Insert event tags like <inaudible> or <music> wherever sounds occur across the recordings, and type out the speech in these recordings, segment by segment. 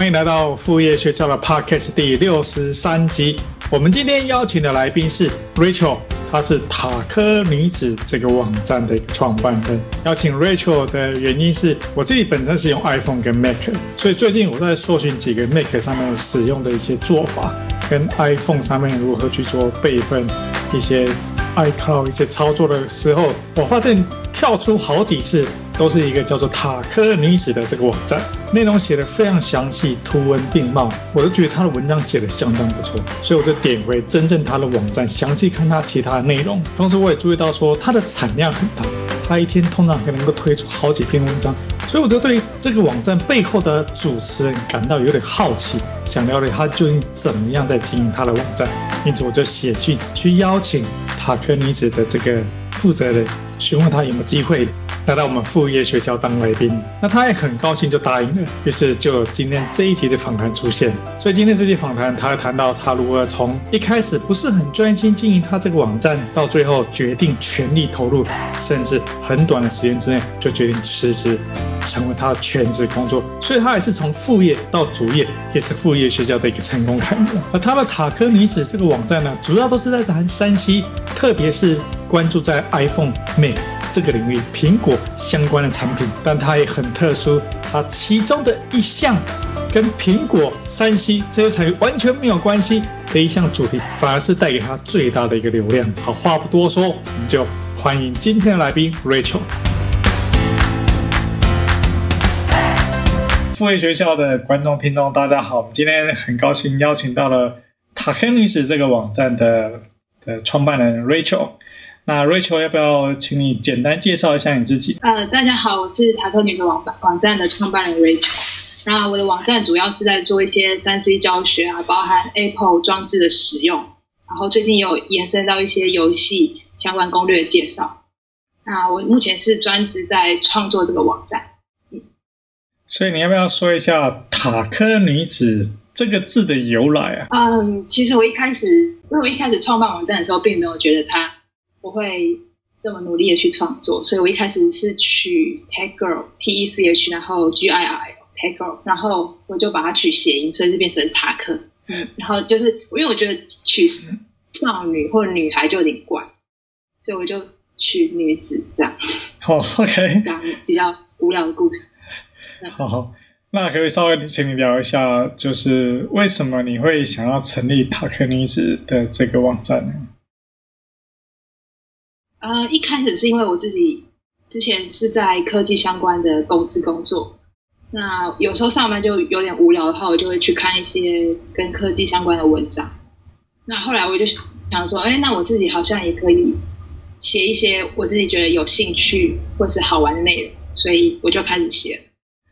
欢迎来到副业学校的 Podcast 第六十三集。我们今天邀请的来宾是 Rachel，她是塔科女子这个网站的一个创办人。邀请 Rachel 的原因是我自己本身是用 iPhone 跟 Mac，所以最近我在搜寻几个 Mac 上面使用的一些做法，跟 iPhone 上面如何去做备份一些 iCloud 一些操作的时候，我发现跳出好几次。都是一个叫做塔科女子的这个网站，内容写得非常详细，图文并茂，我都觉得她的文章写得相当不错，所以我就点回真正她的网站，详细看她其他的内容。同时，我也注意到说她的产量很大，她一天通常可能够推出好几篇文章，所以我就对这个网站背后的主持人感到有点好奇，想了解她究竟怎么样在经营她的网站，因此我就写信去邀请塔科女子的这个负责人，询问他有没有机会。来到我们副业学校当来宾，那他也很高兴就答应了，于是就有今天这一集的访谈出现。所以今天这集访谈，他会谈到他如何从一开始不是很专心经营他这个网站，到最后决定全力投入，甚至很短的时间之内就决定辞职，成为他的全职工作。所以他也是从副业到主业，也是副业学校的一个成功楷模。而他的塔科女子这个网站呢，主要都是在谈 3C，特别是关注在 iPhone、Mac。这个领域，苹果相关的产品，但它也很特殊。它其中的一项跟苹果、3C 这些产品完全没有关系的一项主题，反而是带给他最大的一个流量。好，话不多说，我们就欢迎今天的来宾 Rachel。副业学校的观众、听众，大家好，我们今天很高兴邀请到了塔克女子这个网站的的创办人 Rachel。那 Rachel 要不要请你简单介绍一下你自己？呃，大家好，我是塔克女子网网站的创办人 Rachel。那我的网站主要是在做一些三 C 教学啊，包含 Apple 装置的使用，然后最近有延伸到一些游戏相关攻略介绍。那我目前是专职在创作这个网站。嗯，所以你要不要说一下塔科女子这个字的由来啊？嗯，其实我一开始，因为我一开始创办网站的时候，并没有觉得它。我会这么努力的去创作，所以我一开始是取 Tech Girl T E C H，然后 G I R Tech Girl，然后我就把它取谐音，所以就变成塔科。嗯，然后就是因为我觉得取少女或者女孩就有点怪，所以我就取女子这样。好，OK，这样比较无聊的故事。好 <laughs> 好，那可以稍微请你聊一下，就是为什么你会想要成立塔克女子的这个网站呢？呃，一开始是因为我自己之前是在科技相关的公司工作，那有时候上班就有点无聊的话，我就会去看一些跟科技相关的文章。那后来我就想说，哎，那我自己好像也可以写一些我自己觉得有兴趣或是好玩的内容，所以我就开始写了。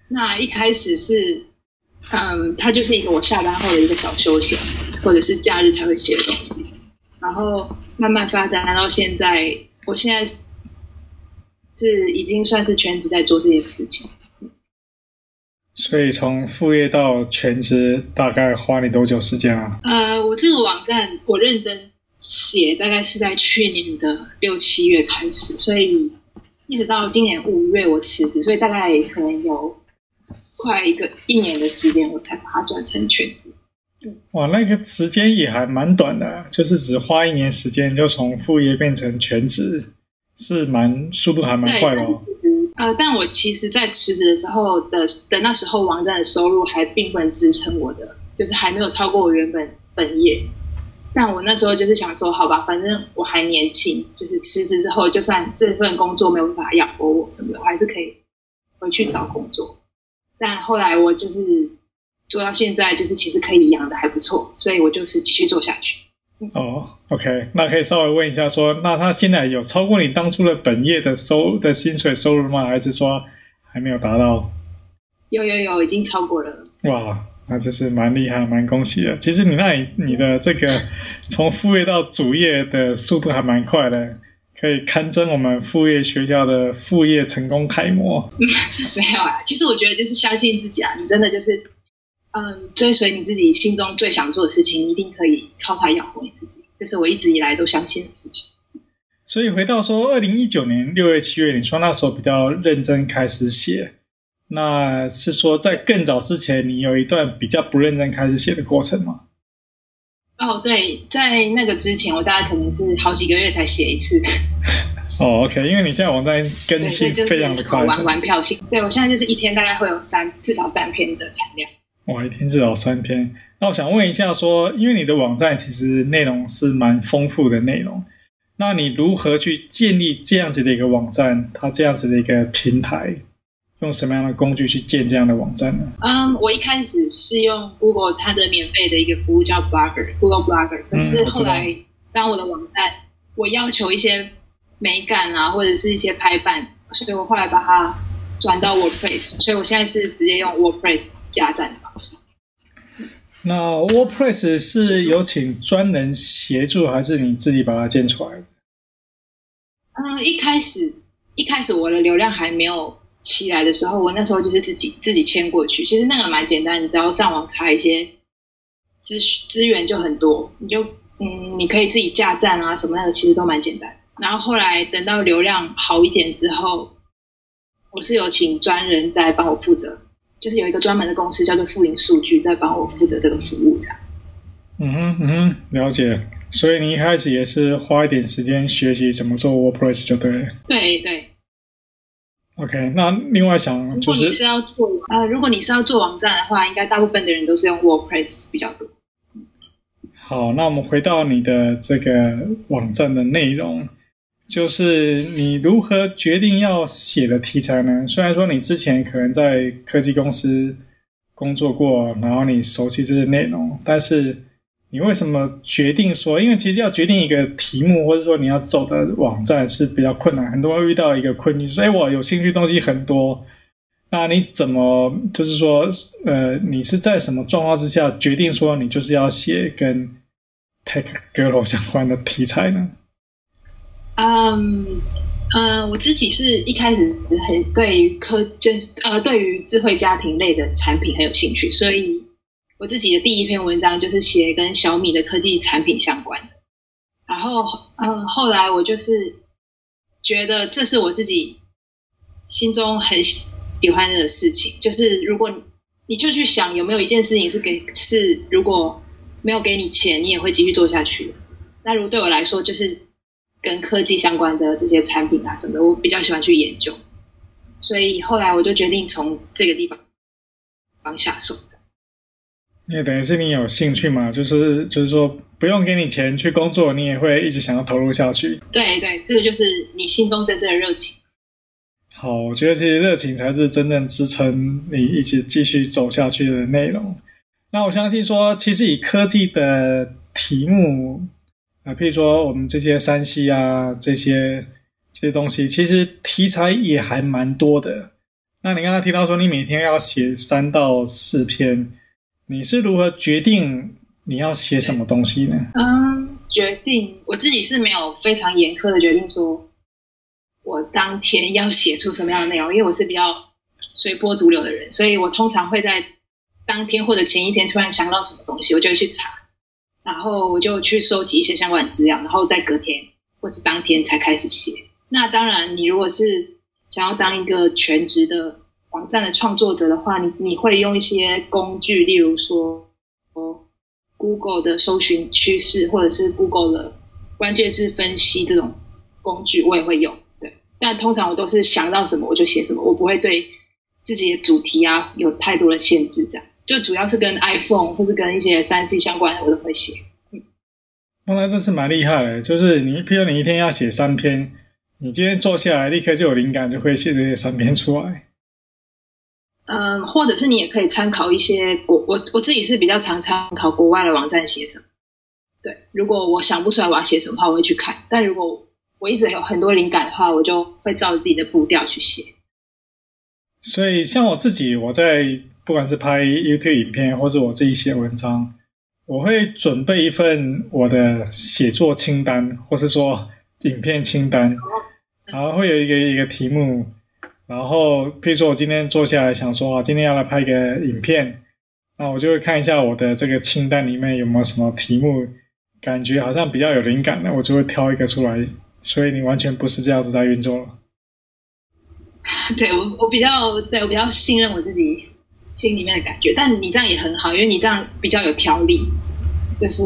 那一开始是，嗯，它就是一个我下班后的一个小休闲，或者是假日才会写的东西，然后慢慢发展到现在。我现在是已经算是全职在做这件事情，所以从副业到全职大概花你多久时间啊？呃，我这个网站我认真写大概是在去年的六七月开始，所以一直到今年五月我辞职，所以大概可能有快一个一年的时间，我才把它转成全职。哇，那个时间也还蛮短的，就是只花一年时间就从副业变成全职，是蛮速度还蛮快的哦。呃，但我其实，在辞职的时候的的那时候，网站的收入还并不能支撑我的，就是还没有超过我原本本业。但我那时候就是想说，好吧，反正我还年轻，就是辞职之后，就算这份工作没有办法养活我什么的，我还是可以回去找工作。但后来我就是。做到现在，就是其实可以养的还不错，所以我就是继续做下去。哦，OK，那可以稍微问一下说，说那他现在有超过你当初的本业的收的薪水收入吗？还是说还没有达到？有有有，已经超过了。哇，那真是蛮厉害，蛮恭喜的。其实你那里你的这个从副业到主业的速度还蛮快的，可以堪称我们副业学校的副业成功楷模。<laughs> 没有啊，其实我觉得就是相信自己啊，你真的就是嗯，追随你自己心中最想做的事情，一定可以靠它养活你自己。这是我一直以来都相信的事情。所以回到说，二零一九年六月、七月，你说那时候比较认真开始写。那是说，在更早之前，你有一段比较不认真开始写的过程吗？哦，对，在那个之前，我大概可能是好几个月才写一次。哦，OK，因为你现在网站更新非常的快，玩玩票性。对，我现在就是一天大概会有三至少三篇的产量。哇，一天至少三篇。那我想问一下说，说因为你的网站其实内容是蛮丰富的内容，那你如何去建立这样子的一个网站？它这样子的一个平台？用什么样的工具去建这样的网站呢？嗯，我一开始是用 Google 它的免费的一个服务叫 Blogger，Google Blogger。可是后来，当我的网站我要求一些美感啊，或者是一些排版，所以我后来把它转到 WordPress。所以我现在是直接用 WordPress 加站的方式。那 WordPress 是有请专人协助，还是你自己把它建出来的？嗯，一开始一开始我的流量还没有。起来的时候，我那时候就是自己自己签过去。其实那个蛮简单，你只要上网查一些资资源就很多，你就嗯，你可以自己架站啊什么的，其实都蛮简单。然后后来等到流量好一点之后，我是有请专人在帮我负责，就是有一个专门的公司叫做富盈数据在帮我负责这个服务这样。嗯哼嗯哼，了解。所以你一开始也是花一点时间学习怎么做 WordPress 就对了。对对。OK，那另外想就是，如果你是要做呃，如果你是要做网站的话，应该大部分的人都是用 WordPress 比较多。好，那我们回到你的这个网站的内容，就是你如何决定要写的题材呢？虽然说你之前可能在科技公司工作过，然后你熟悉这些内容，但是。你为什么决定说？因为其实要决定一个题目，或者说你要走的网站是比较困难，很多人会遇到一个困境，说：“哎，我有兴趣东西很多，那你怎么就是说，呃，你是在什么状况之下决定说你就是要写跟 Tech Girl 相关的题材呢？”嗯，呃，我自己是一开始很对于科，就呃，对于智慧家庭类的产品很有兴趣，所以。我自己的第一篇文章就是写跟小米的科技产品相关的，然后，嗯，后来我就是觉得这是我自己心中很喜欢的事情，就是如果你就去想有没有一件事情是给是如果没有给你钱，你也会继续做下去。那如果对我来说，就是跟科技相关的这些产品啊什么的，我比较喜欢去研究，所以后来我就决定从这个地方方下手。也等于是你有兴趣嘛，就是就是说不用给你钱去工作，你也会一直想要投入下去。对对，这个就是你心中真正的热情。好，我觉得这些热情才是真正支撑你一直继续走下去的内容。那我相信说，其实以科技的题目啊，譬如说我们这些山西啊，这些这些东西，其实题材也还蛮多的。那你刚才提到说，你每天要写三到四篇。你是如何决定你要写什么东西呢？嗯，决定我自己是没有非常严苛的决定，说我当天要写出什么样的内容，因为我是比较随波逐流的人，所以我通常会在当天或者前一天突然想到什么东西，我就会去查，然后我就去收集一些相关的资料，然后在隔天或是当天才开始写。那当然，你如果是想要当一个全职的。网站的创作者的话，你你会用一些工具，例如说，，Google 的搜寻趋势，或者是 Google 的关键字分析这种工具，我也会用。对，但通常我都是想到什么我就写什么，我不会对自己的主题啊有太多的限制。这样，就主要是跟 iPhone 或是跟一些三 C 相关的，我都会写。嗯，那这是蛮厉害的，就是你，譬如你一天要写三篇，你今天坐下来立刻就有灵感，就会写这些三篇出来。嗯，或者是你也可以参考一些国，我我自己是比较常参考国外的网站写什么。对，如果我想不出来我要写什么的话，我会去看。但如果我一直有很多灵感的话，我就会照着自己的步调去写。所以，像我自己，我在不管是拍 YouTube 影片，或是我自己写文章，我会准备一份我的写作清单，或是说影片清单，然后会有一个一个题目，然后譬如说我今天坐下来想说啊，今天要来拍一个影片，那我就会看一下我的这个清单里面有没有什么题目，感觉好像比较有灵感的，我就会挑一个出来。所以你完全不是这样子在运作了。对，我，我比较对我比较信任我自己心里面的感觉，但你这样也很好，因为你这样比较有条理，就是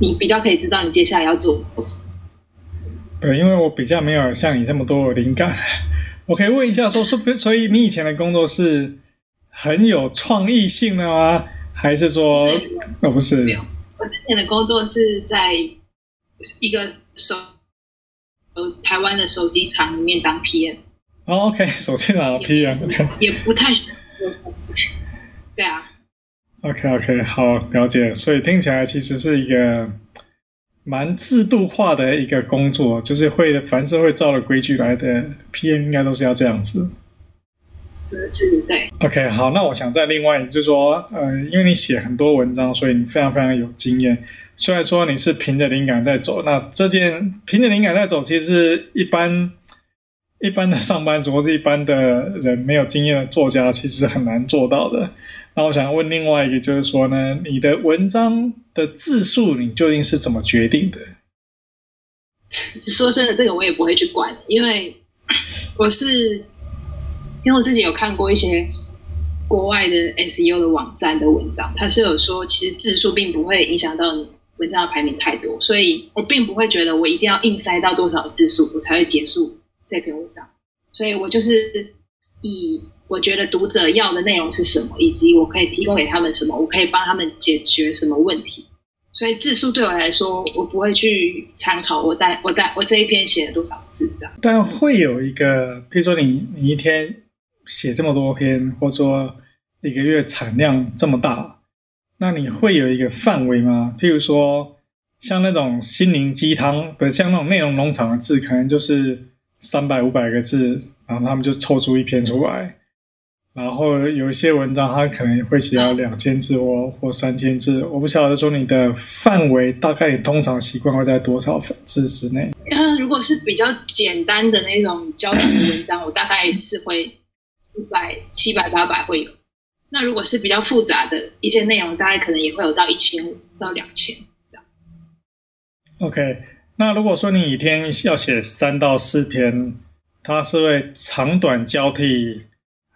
你比较可以知道你接下来要做。对，因为我比较没有像你这么多的灵感，我可以问一下说，说，所以你以前的工作是很有创意性的吗？还是说，是哦，不是，我之前的工作是在一个手。台湾的手机厂里面当 PM。哦，OK，<laughs> 手机厂的 PM，OK，也不太，对啊。OK，OK，好，了解。所以听起来其实是一个蛮制度化的一个工作，就是会凡是会照着规矩来的 PM，应该都是要这样子。对对。OK，好，那我想再另外就是说，呃，因为你写很多文章，所以你非常非常有经验。虽然说你是凭着灵感在走，那这件凭着灵感在走，其实一般一般的上班族或是一般的人没有经验的作家，其实很难做到的。那我想问另外一个，就是说呢，你的文章的字数，你究竟是怎么决定的？说真的，这个我也不会去管，因为我是因为我自己有看过一些国外的 SEO 的网站的文章，它是有说，其实字数并不会影响到你。文章的排名太多，所以我并不会觉得我一定要硬塞到多少字数，我才会结束这篇文章。所以我就是以我觉得读者要的内容是什么，以及我可以提供给他们什么，我可以帮他们解决什么问题。所以字数对我来说，我不会去参考我带我带我这一篇写了多少字这样。但会有一个，譬如说你你一天写这么多篇，或者说一个月产量这么大。那你会有一个范围吗？譬如说，像那种心灵鸡汤，不是像那种内容农场的字，可能就是三百五百个字，然后他们就抽出一篇出来。然后有一些文章，它可能会写到两千字或或三千字。我不晓得说你的范围大概，你通常习惯会在多少字之内？嗯，如果是比较简单的那种教学的文章，我大概是会一百、七百、八百会有。那如果是比较复杂的一些内容，大概可能也会有到一千五到两千这样。OK，那如果说你一天要写三到四篇，它是会长短交替，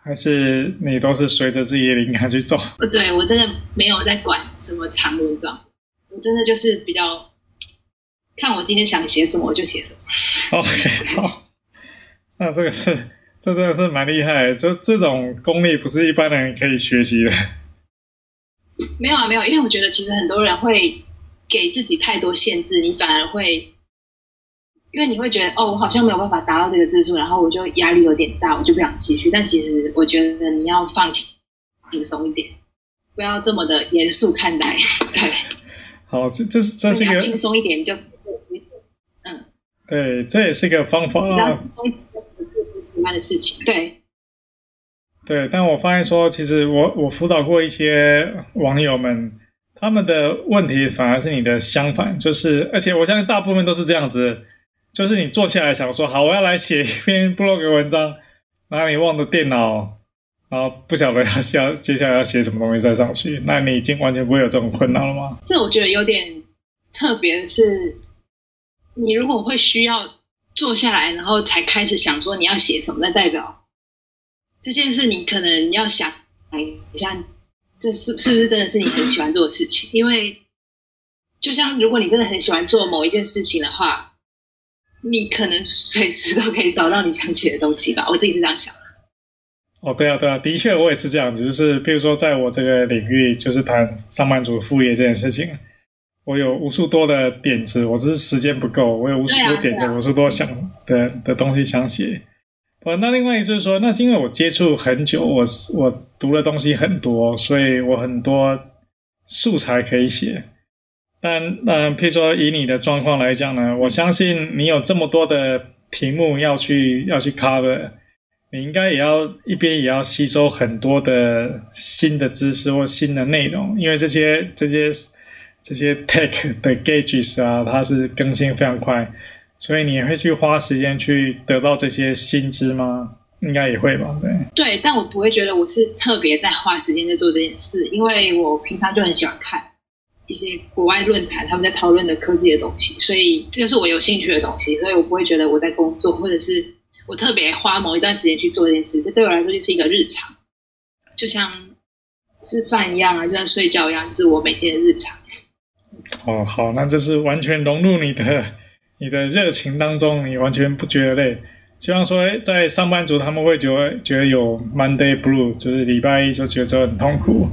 还是你都是随着自己的灵感去走？不 <laughs> 对，我真的没有在管什么长文章，我真的就是比较看我今天想写什么我就写什么。OK，好，<laughs> 那这个是。这真的是蛮厉害的，这这种功力不是一般人可以学习的。<laughs> 没有啊，没有，因为我觉得其实很多人会给自己太多限制，你反而会，因为你会觉得哦，我好像没有办法达到这个字数，然后我就压力有点大，我就不想继续。但其实我觉得你要放轻轻松一点，不要这么的严肃看待。对，<laughs> 好，这这是这是一个轻松一点就，嗯，对，这也是一个方法啊。的事情，对，对，但我发现说，其实我我辅导过一些网友们，他们的问题反而是你的相反，就是，而且我相信大部分都是这样子，就是你坐下来想说，好，我要来写一篇 blog 文章，然后你望着电脑，然后不晓得要要接下来要写什么东西再上去，那你已经完全不会有这种困扰了吗？这我觉得有点特别，是你如果会需要。坐下来，然后才开始想说你要写什么，那代表这件事你可能要想哎一下，这是是不是真的是你很喜欢做的事情？因为就像如果你真的很喜欢做某一件事情的话，你可能随时都可以找到你想写的东西吧。我自己是这样想的。哦，对啊，对啊，的确我也是这样子，就是比如说在我这个领域，就是谈上班族副业这件事情。我有无数多的点子，我只是时间不够。我有无数多点子，无数多想的的东西想写。呃，那另外一就是说，那是因为我接触很久，我我读的东西很多，所以我很多素材可以写。但嗯，譬如说以你的状况来讲呢，我相信你有这么多的题目要去要去 cover，你应该也要一边也要吸收很多的新的知识或新的内容，因为这些这些这些 tech 的 gadgets 啊，它是更新非常快，所以你会去花时间去得到这些新知吗？应该也会吧，对。对，但我不会觉得我是特别在花时间在做这件事，因为我平常就很喜欢看一些国外论坛，他们在讨论的科技的东西，所以这个是我有兴趣的东西，所以我不会觉得我在工作，或者是我特别花某一段时间去做这件事，这对我来说就是一个日常，就像吃饭一样啊，就像睡觉一样，就是我每天的日常。哦，好，那这是完全融入你的你的热情当中，你完全不觉得累。就像说，在上班族他们会觉得觉得有 Monday Blue，就是礼拜一就觉得很痛苦。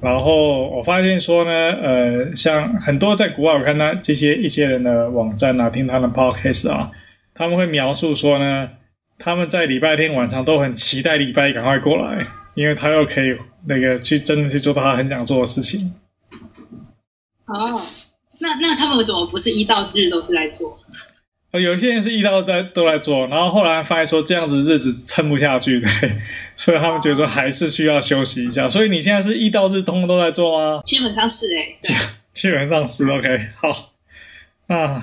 然后我发现说呢，呃，像很多在国外我看到这些一些人的网站啊，听他们的 Podcast 啊，他们会描述说呢，他们在礼拜天晚上都很期待礼拜一赶快过来，因为他又可以那个去真的去做到他很想做的事情。哦，那那他们怎么不是一到日都是在做？有些人是一到在都来做，然后后来发现说这样子日子撑不下去，对，所以他们觉得说还是需要休息一下。所以你现在是一到日通通都在做吗？基本上是诶、欸、基基本上是 OK。好，那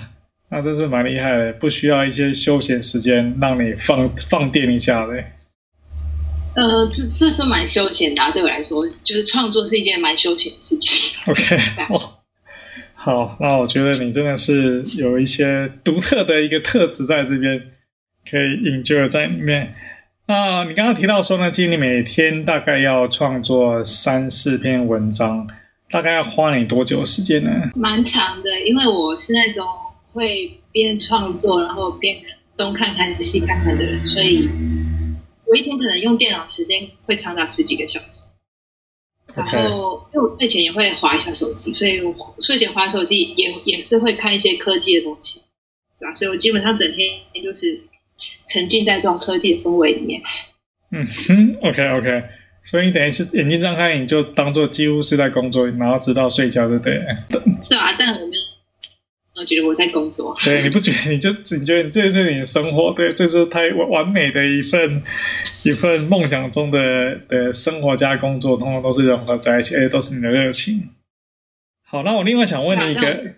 那真是蛮厉害的，不需要一些休闲时间让你放放电一下的。呃，这这这蛮休闲的、啊，对我来说，就是创作是一件蛮休闲的事情。OK，好。好，那我觉得你真的是有一些独特的一个特质在这边，可以研究在里面。那你刚刚提到说呢，其实你每天大概要创作三四篇文章，大概要花你多久时间呢？蛮长的，因为我是那种会边创作然后边东看看西看看的人，所以我一天可能用电脑时间会长达十几个小时。然后，因为我睡前也会划一下手机，所以我睡前划手机也也是会看一些科技的东西，对吧？所以我基本上整天就是沉浸在这种科技的氛围里面。嗯哼，OK OK，所以你等于是眼睛张开，你就当做几乎是在工作，然后直到睡觉，对不对？是啊，但我们。我觉得我在工作，对，你不觉得？你就你觉得这就是你的生活，对，这是太完完美的一份一份梦想中的的生活加工作，通通都是融合在一起，而且都是你的热情。好，那我另外想问你一个，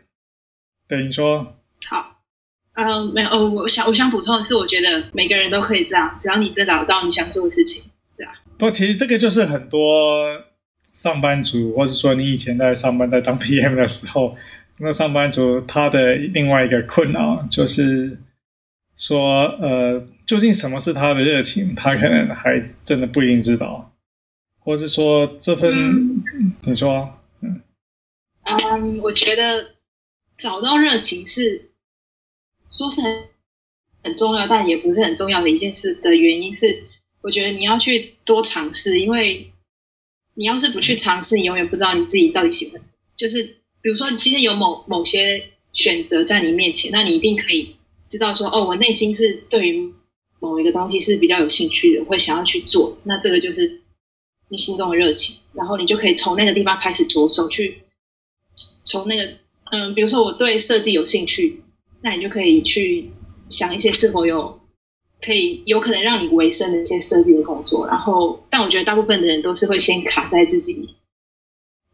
对，你说。好，嗯、呃，没有，哦，我想我想补充的是，我觉得每个人都可以这样，只要你真找到你想做的事情，对啊。不过，其实这个就是很多上班族，或者说你以前在上班在当 PM 的时候。那上班族他的另外一个困扰就是说，呃，究竟什么是他的热情？他可能还真的不一定知道，或是说这份，嗯、你说，嗯，嗯，我觉得找到热情是说是很很重要，但也不是很重要的一件事的原因是，我觉得你要去多尝试，因为你要是不去尝试，你永远不知道你自己到底喜欢就是。比如说，今天有某某些选择在你面前，那你一定可以知道说，哦，我内心是对于某一个东西是比较有兴趣的，会想要去做。那这个就是你心中的热情，然后你就可以从那个地方开始着手去，从那个，嗯，比如说我对设计有兴趣，那你就可以去想一些是否有可以有可能让你维生的一些设计的工作。然后，但我觉得大部分的人都是会先卡在自己。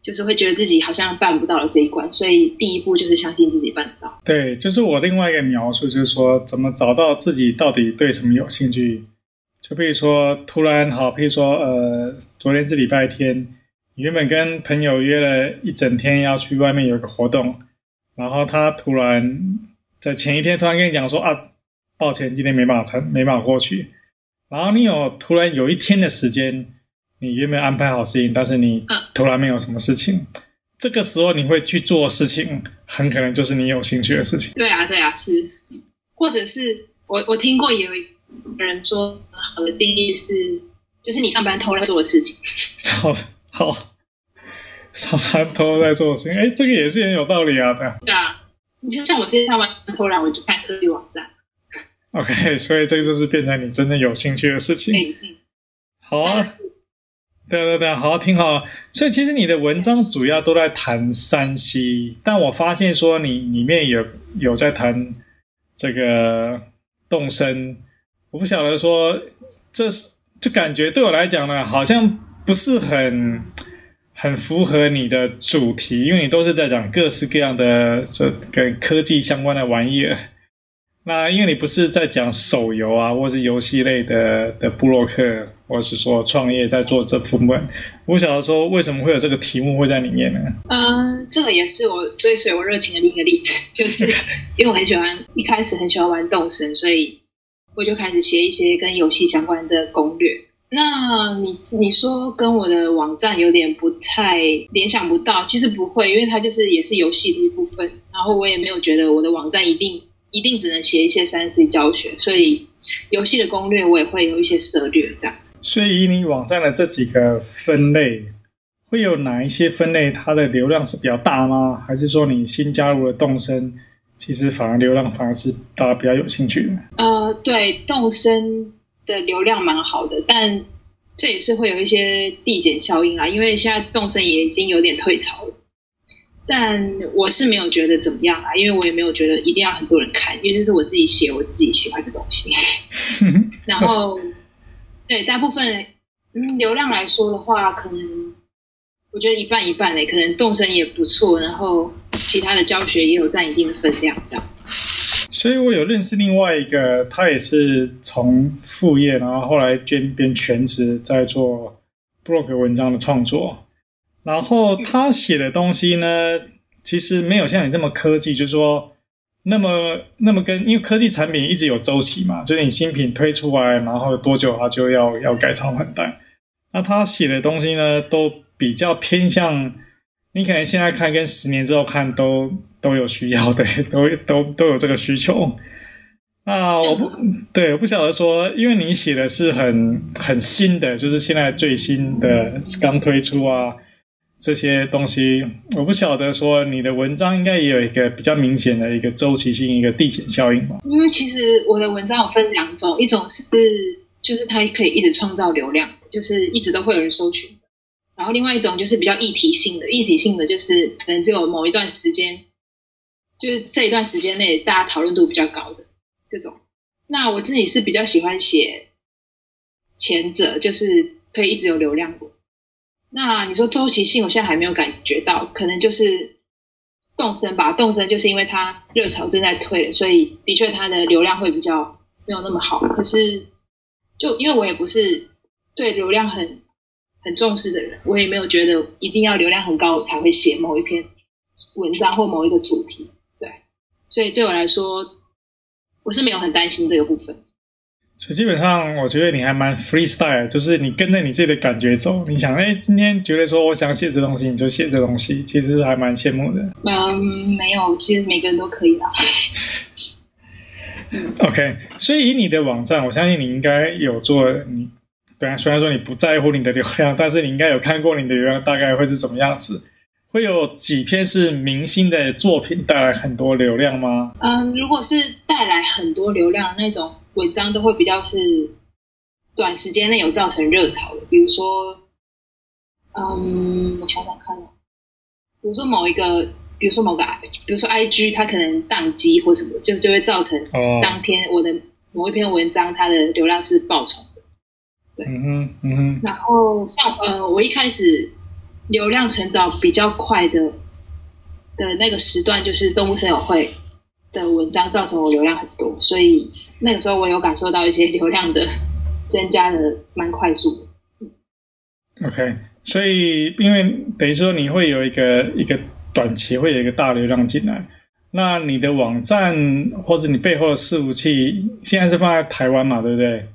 就是会觉得自己好像办不到了这一关，所以第一步就是相信自己办得到。对，就是我另外一个描述，就是说怎么找到自己到底对什么有兴趣。就比如说突然好，比如说呃，昨天是礼拜天，你原本跟朋友约了一整天要去外面有一个活动，然后他突然在前一天突然跟你讲说啊，抱歉，今天没办法参，没办法过去。然后你有突然有一天的时间。你原本安排好事情，但是你突然没有什么事情，嗯、这个时候你会去做事情，很可能就是你有兴趣的事情。对啊，对啊，是，或者是我我听过有人说，好的定义是，就是你上班偷懒做的事情。<laughs> 好，好，上班偷懒在做的事情，哎，这个也是很有道理啊，对啊。对啊，你就像我之前上班偷懒，我就看科技网站。OK，所以这个就是变成你真的有兴趣的事情。嗯嗯，好啊。对对对，好好听好。所以其实你的文章主要都在谈 3C，但我发现说你里面有有在谈这个动身，我不晓得说，这是就感觉对我来讲呢，好像不是很很符合你的主题，因为你都是在讲各式各样的这跟科技相关的玩意儿。那因为你不是在讲手游啊，或是游戏类的的布洛克，或是说创业在做这部分，我想要说为什么会有这个题目会在里面呢？嗯、呃，这个也是我追随我热情的另一个例子，<laughs> 就是因为我很喜欢一开始很喜欢玩动森，所以我就开始写一些跟游戏相关的攻略。那你你说跟我的网站有点不太联想不到，其实不会，因为它就是也是游戏的一部分，然后我也没有觉得我的网站一定。一定只能写一些三 C 教学，所以游戏的攻略我也会有一些涉略这样子。所以以你网站的这几个分类，会有哪一些分类它的流量是比较大吗？还是说你新加入的动森，其实反而流量反而是大家比较有兴趣的？呃，对，动森的流量蛮好的，但这也是会有一些递减效应啊，因为现在动森也已经有点退潮了。但我是没有觉得怎么样啊，因为我也没有觉得一定要很多人看，因为这是我自己写我自己喜欢的东西。<laughs> 然后，对大部分嗯流量来说的话，可能我觉得一半一半嘞，可能动森也不错，然后其他的教学也有占一定的分量，这样。所以我有认识另外一个，他也是从副业，然后后来兼变全职在做 blog 文章的创作。然后他写的东西呢，其实没有像你这么科技，就是说那么那么跟，因为科技产品一直有周期嘛，就是你新品推出来，然后多久它就要要改朝换代。那他写的东西呢，都比较偏向你可能现在看跟十年之后看都都有需要的，<laughs> 都都都有这个需求。那我不对，我不晓得说，因为你写的是很很新的，就是现在最新的刚推出啊。这些东西我不晓得，说你的文章应该也有一个比较明显的一个周期性，一个递减效应吧？因为其实我的文章有分两种，一种是就是它可以一直创造流量，就是一直都会有人搜寻；然后另外一种就是比较议题性的，议题性的就是可能只有某一段时间，就是这一段时间内大家讨论度比较高的这种。那我自己是比较喜欢写前者，就是可以一直有流量。那你说周期性，我现在还没有感觉到，可能就是动森吧。动森就是因为它热潮正在退，所以的确它的流量会比较没有那么好。可是，就因为我也不是对流量很很重视的人，我也没有觉得一定要流量很高才会写某一篇文章或某一个主题。对，所以对我来说，我是没有很担心这个部分。所以基本上，我觉得你还蛮 freestyle，就是你跟着你自己的感觉走。你想，哎，今天觉得说我想写这东西，你就写这东西，其实还蛮羡慕的。嗯，没有，其实每个人都可以啦。<laughs> OK，所以以你的网站，我相信你应该有做你。对啊，虽然说你不在乎你的流量，但是你应该有看过你的流量大概会是什么样子。会有几篇是明星的作品带来很多流量吗？嗯，如果是带来很多流量那种。文章都会比较是短时间内有造成热潮的，比如说，嗯，我想想看哦，比如说某一个，比如说某个，比如说 IG，它可能宕机或什么，就就会造成当天我的某一篇文章它的流量是爆冲的。对，嗯哼，嗯哼。然后像呃，我一开始流量成长比较快的的那个时段，就是动物森友会。的文章造成我流量很多，所以那个时候我有感受到一些流量的增加的蛮快速的。OK，所以因为等于说你会有一个一个短期会有一个大流量进来，那你的网站或者你背后的伺服器现在是放在台湾嘛？对不对？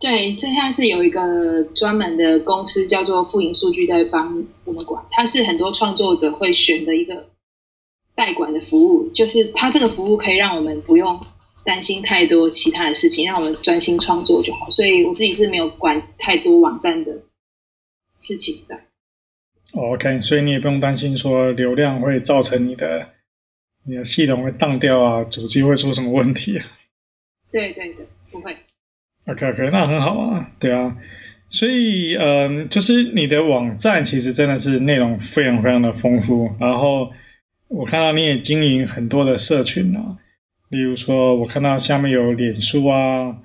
对，这现在是有一个专门的公司叫做富盈数据在帮我们管，它是很多创作者会选的一个。代管的服务，就是它这个服务可以让我们不用担心太多其他的事情，让我们专心创作就好。所以我自己是没有管太多网站的事情的。OK，所以你也不用担心说流量会造成你的你的系统会当掉啊，主机会出什么问题啊？对对对，不会。OK OK，那很好啊，对啊。所以嗯、呃，就是你的网站其实真的是内容非常非常的丰富，然后。我看到你也经营很多的社群啊，例如说，我看到下面有脸书啊，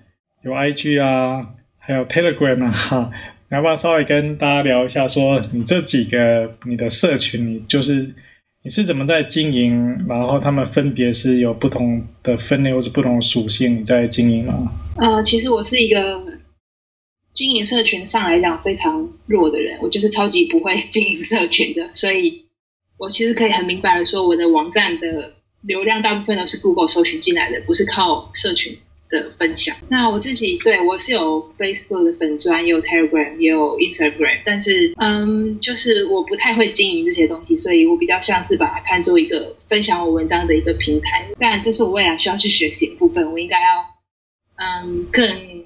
有 IG 啊，还有 Telegram 啊，哈，<laughs> 要不要稍微跟大家聊一下，说你这几个你的社群，你就是你是怎么在经营，然后他们分别是有不同的分类或是不同属性你在经营吗？呃，其实我是一个经营社群上来讲非常弱的人，我就是超级不会经营社群的，所以我其实可以很明白的说，我的网站的流量大部分都是 Google 搜寻进来的，不是靠社群。的分享，那我自己对我是有 Facebook 的粉砖，也有 Telegram，也有 Instagram，但是嗯，就是我不太会经营这些东西，所以我比较像是把它看作一个分享我文章的一个平台。但这是我未来需要去学习的部分，我应该要嗯更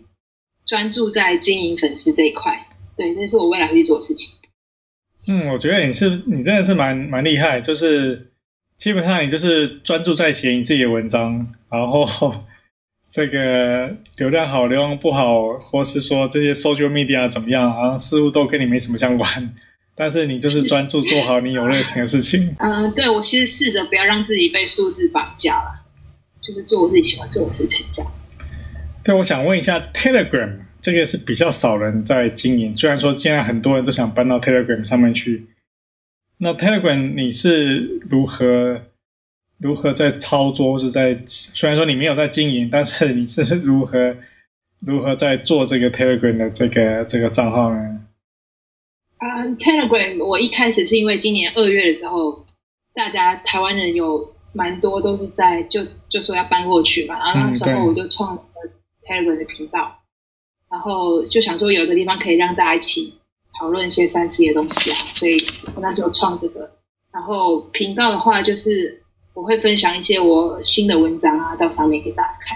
专注在经营粉丝这一块。对，这是我未来会去做的事情。嗯，我觉得你是你真的是蛮蛮厉害，就是基本上你就是专注在写你自己的文章，然后。<laughs> 这个流量好，流量不好，或是说这些 social media 怎么样，好像似乎都跟你没什么相关。<laughs> 但是你就是专注做好你有热情的事情。嗯、<laughs> 呃，对，我其实试着不要让自己被数字绑架了，就是做我自己喜欢做的事情，这样。对，我想问一下，Telegram 这个是比较少人在经营，虽然说现在很多人都想搬到 Telegram 上面去。那 Telegram 你是如何？如何在操作，是在虽然说你没有在经营，但是你是如何如何在做这个 Telegram 的这个这个账号呢？啊、uh，Telegram 我一开始是因为今年二月的时候，大家台湾人有蛮多都是在就就说要搬过去嘛，然后那时候我就创了 Telegram 的频道，嗯，然后就想说有个地方可以让大家一起讨论一些三 C 的东西啊，所以我那时候创这个，然后频道的话就是。我会分享一些我新的文章啊，到上面给大家看。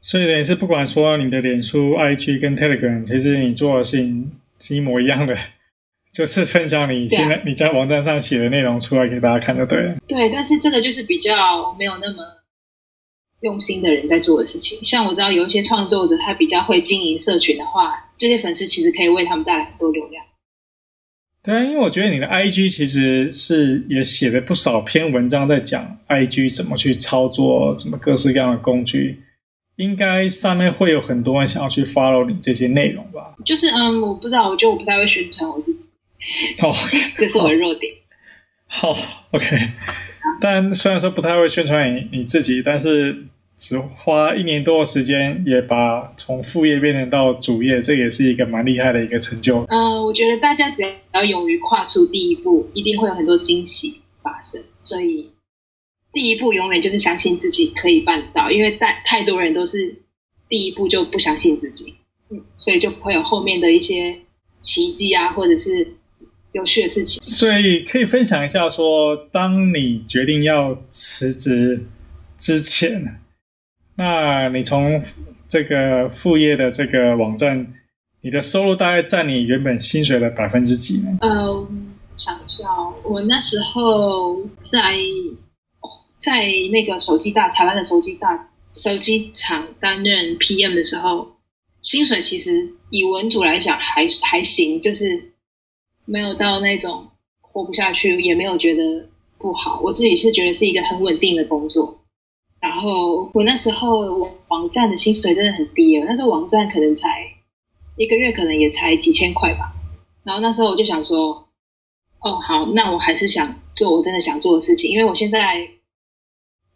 所以呢，是不管说你的脸书、IG 跟 Telegram，其实你做的事情是一模一样的，<laughs> 就是分享你现在你在网站上写的内容出来给大家看就对了。对，但是这个就是比较没有那么用心的人在做的事情。像我知道有一些创作者，他比较会经营社群的话，这些粉丝其实可以为他们带来很多流量。对啊，因为我觉得你的 IG 其实是也写了不少篇文章，在讲 IG 怎么去操作，怎么各式各样的工具，应该上面会有很多人想要去 follow 你这些内容吧？就是嗯，我不知道，我觉得我不太会宣传我自己，哦，<laughs> 这是我的弱点。好，OK，但虽然说不太会宣传你你自己，但是。只花一年多的时间，也把从副业变成到主业，这也是一个蛮厉害的一个成就。嗯、呃，我觉得大家只要勇于跨出第一步，一定会有很多惊喜发生。所以第一步永远就是相信自己可以办到，因为太太多人都是第一步就不相信自己，嗯，所以就不会有后面的一些奇迹啊，或者是有趣的事情。所以可以分享一下说，说当你决定要辞职之前。那你从这个副业的这个网站，你的收入大概占你原本薪水的百分之几呢？嗯，想一下，我那时候在在那个手机大台湾的手机大手机厂担任 PM 的时候，薪水其实以文组来讲还还行，就是没有到那种活不下去，也没有觉得不好。我自己是觉得是一个很稳定的工作。然后我那时候网站的薪水真的很低了，那时候网站可能才一个月，可能也才几千块吧。然后那时候我就想说，哦，好，那我还是想做我真的想做的事情，因为我现在，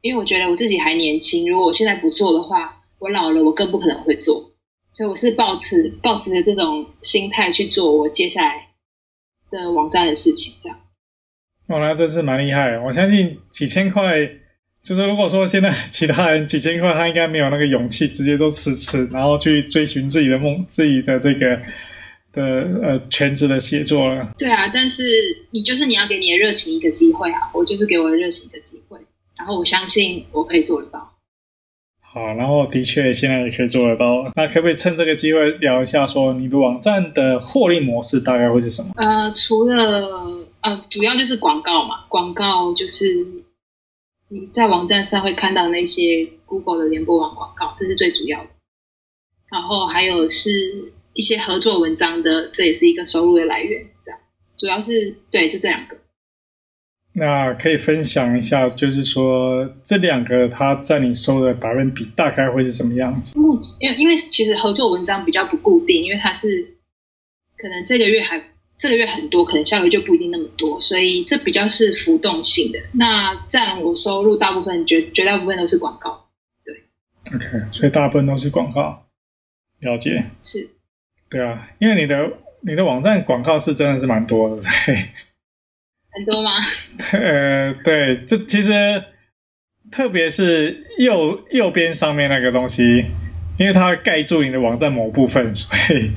因为我觉得我自己还年轻，如果我现在不做的话，我老了我更不可能会做。所以我是抱持抱持着这种心态去做我接下来的网站的事情，这样。哦，那真是蛮厉害，我相信几千块。就是如果说现在其他人几千块，他应该没有那个勇气直接就辞职，然后去追寻自己的梦，自己的这个的呃全职的写作了。对啊，但是你就是你要给你的热情一个机会啊！我就是给我的热情一个机会，然后我相信我可以做得到。好，然后的确现在也可以做得到。那可不可以趁这个机会聊一下，说你的网站的获利模式大概会是什么？呃，除了呃，主要就是广告嘛，广告就是。你在网站上会看到那些 Google 的联播网广告，这是最主要的。然后还有是一些合作文章的，这也是一个收入的来源。这样，主要是对，就这两个。那可以分享一下，就是说这两个它占你收的百分比大概会是什么样子？因为因为其实合作文章比较不固定，因为它是可能这个月还这个月很多，可能下个月就不一定那么多，所以这比较是浮动性的。那占我收入大部分绝绝大部分都是广告，对。OK，所以大部分都是广告，了解。是。对啊，因为你的你的网站广告是真的是蛮多的，对。很多吗？<laughs> 呃，对，这其实特别是右右边上面那个东西，因为它会盖住你的网站某部分，所以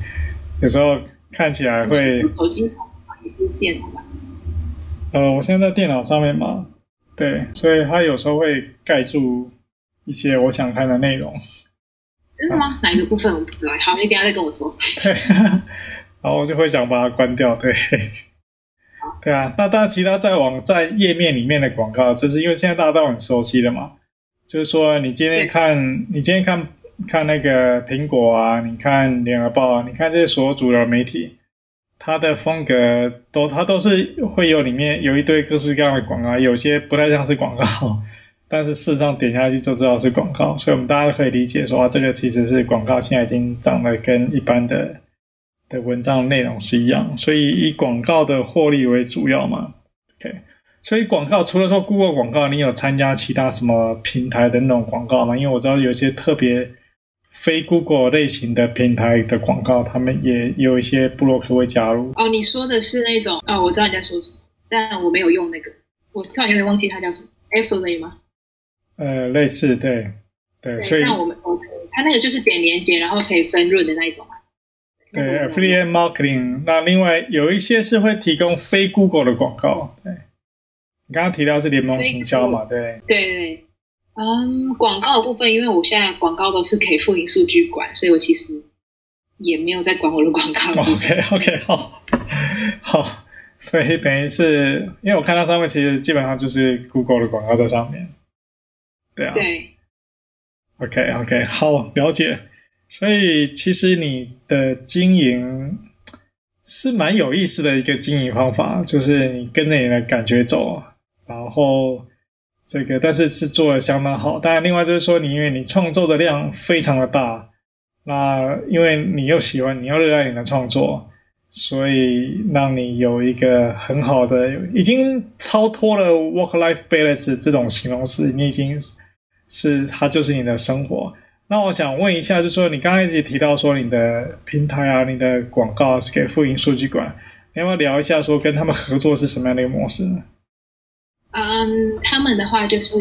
有时候看起来会。手机也是电脑吧？呃，我现在在电脑上面嘛，对，所以它有时候会盖住一些我想看的内容。真的吗？啊、哪一个部分我不知道？好，你等下再跟我说。对，<laughs> 然后我就会想把它关掉。对。对啊，那大家其他在网站页面里面的广告，就是因为现在大家都很熟悉的嘛。就是说，你今天看，你今天看看那个苹果啊，你看联合报啊，你看这些所有主流媒体，它的风格都，它都是会有里面有一堆各式各样的广告，有些不太像是广告，但是事实上点下去就知道是广告，所以我们大家都可以理解说，啊，这个其实是广告，现在已经长得跟一般的。的文章内容是一样，所以以广告的获利为主要嘛。OK，所以广告除了说 Google 广告，你有参加其他什么平台的那种广告吗？因为我知道有些特别非 Google 类型的平台的广告，他们也有一些布洛克会加入。哦，你说的是那种？哦，我知道你在说什么，但我没有用那个，我突然有点忘记它叫什么，Affiliate 吗？呃，类似，对，对，对所以那我们 OK，它那个就是点连接，然后可以分润的那一种嘛。对，affiliate marketing。那另外有一些是会提供非 Google 的广告。对，你刚刚提到是联盟行销嘛？对，对对。嗯，广告的部分，因为我现在广告都是给富银数据管，所以我其实也没有在管我的广告。OK，OK，<laughs> 好，好。所以等于是，因为我看到上面其实基本上就是 Google 的广告在上面。对啊。对。OK，OK，好，了解。所以其实你的经营是蛮有意思的一个经营方法，就是你跟着你的感觉走，然后这个但是是做的相当好。当然，另外就是说，你因为你创作的量非常的大，那因为你又喜欢，你又热爱你的创作，所以让你有一个很好的，已经超脱了 work-life balance 这种形容词，你已经是它就是你的生活。那我想问一下，就是说你刚才也提到说你的平台啊，你的广告是给富银数据管，你要不要聊一下说跟他们合作是什么样的一个模式呢？嗯，他们的话就是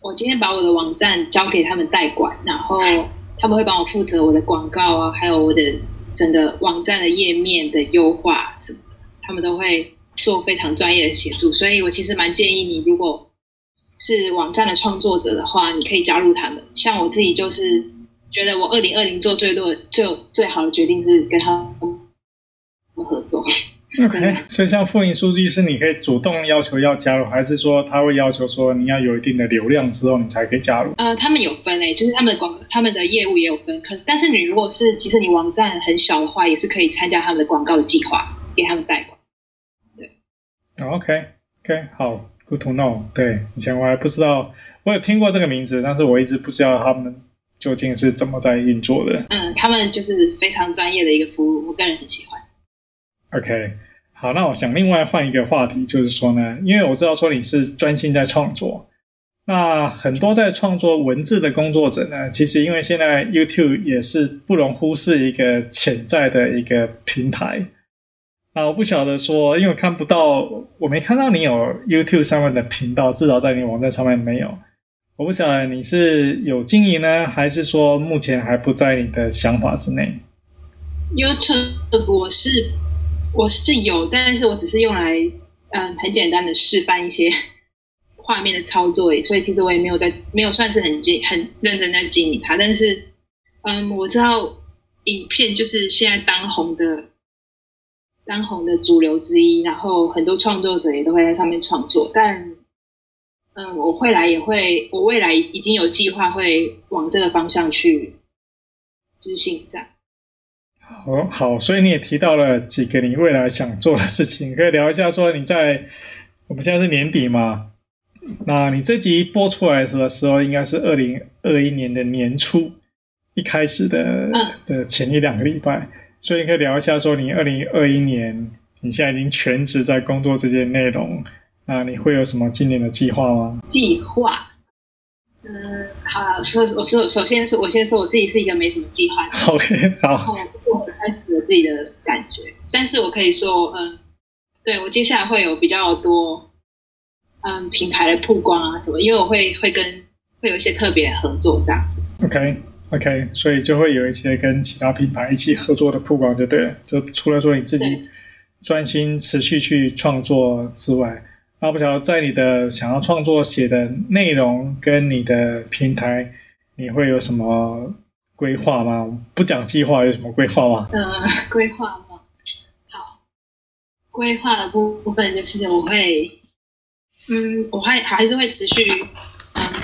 我今天把我的网站交给他们代管，然后他们会帮我负责我的广告啊，还有我的整个网站的页面的优化什么的，他们都会做非常专业的协助，所以我其实蛮建议你如果。是网站的创作者的话，你可以加入他们。像我自己就是觉得，我二零二零做最多的、最最好的决定是跟他们合作。OK，所以像富银数据是你可以主动要求要加入，还是说他会要求说你要有一定的流量之后你才可以加入？呃，他们有分诶，就是他们的广，他们的业务也有分。可但是你如果是其实你网站很小的话，也是可以参加他们的广告的计划，给他们代管。对，OK，OK，好。Good to know，对，以前我还不知道，我有听过这个名字，但是我一直不知道他们究竟是怎么在运作的。嗯，他们就是非常专业的一个服务，我个人很喜欢。OK，好，那我想另外换一个话题，就是说呢，因为我知道说你是专心在创作，那很多在创作文字的工作者呢，其实因为现在 YouTube 也是不容忽视一个潜在的一个平台。啊，我不晓得说，因为看不到，我没看到你有 YouTube 上面的频道，至少在你网站上面没有。我不晓得你是有经营呢，还是说目前还不在你的想法之内？YouTube 我是我是有，但是我只是用来嗯很简单的示范一些 <laughs> 画面的操作，所以其实我也没有在没有算是很经很认真在经营它。但是嗯，我知道影片就是现在当红的。当红的主流之一，然后很多创作者也都会在上面创作。但，嗯，我未来也会，我未来已经有计划会往这个方向去执行。这样。好，好，所以你也提到了几个你未来想做的事情，可以聊一下。说你在我们现在是年底嘛，那你这集播出来的时候，应该是二零二一年的年初一开始的的前一两个礼拜，所以你可以聊一下，说你二零二一年你现在已经全职在工作这些内容，那你会有什么今年的计划吗？计划，嗯，好，说我说首先是我先说我自己是一个没什么计划的，<laughs> OK，好，然后我开始有自己的感觉，但是我可以说，嗯。对，我接下来会有比较多，嗯，品牌的曝光啊什么，因为我会会跟会有一些特别的合作这样子。OK OK，所以就会有一些跟其他品牌一起合作的曝光，就对了。就除了说你自己专心持续去创作之外，那不晓得在你的想要创作写的内容跟你的平台，你会有什么规划吗？不讲计划，有什么规划吗？嗯，规划吗？好。规划的部分就是我会，嗯，我还还是会持续，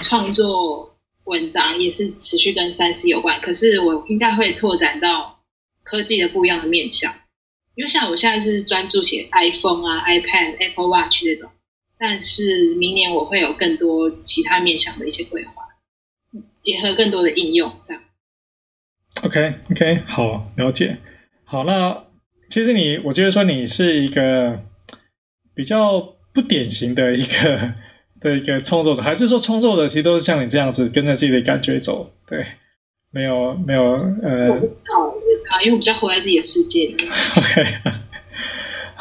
创作文章，也是持续跟三 C 有关。可是我应该会拓展到科技的不一样的面向，因为像我现在是专注写 iPhone 啊、iPad、Apple Watch 这种，但是明年我会有更多其他面向的一些规划，结合更多的应用，这样。OK OK，好，了解。好，那。其实你，我觉得说你是一个比较不典型的一个的一个创作者，还是说创作者其实都是像你这样子跟着自己的感觉走？对，没有没有呃，我不知道，我不知道，因为我比较活在自己的世界里面。<laughs> OK，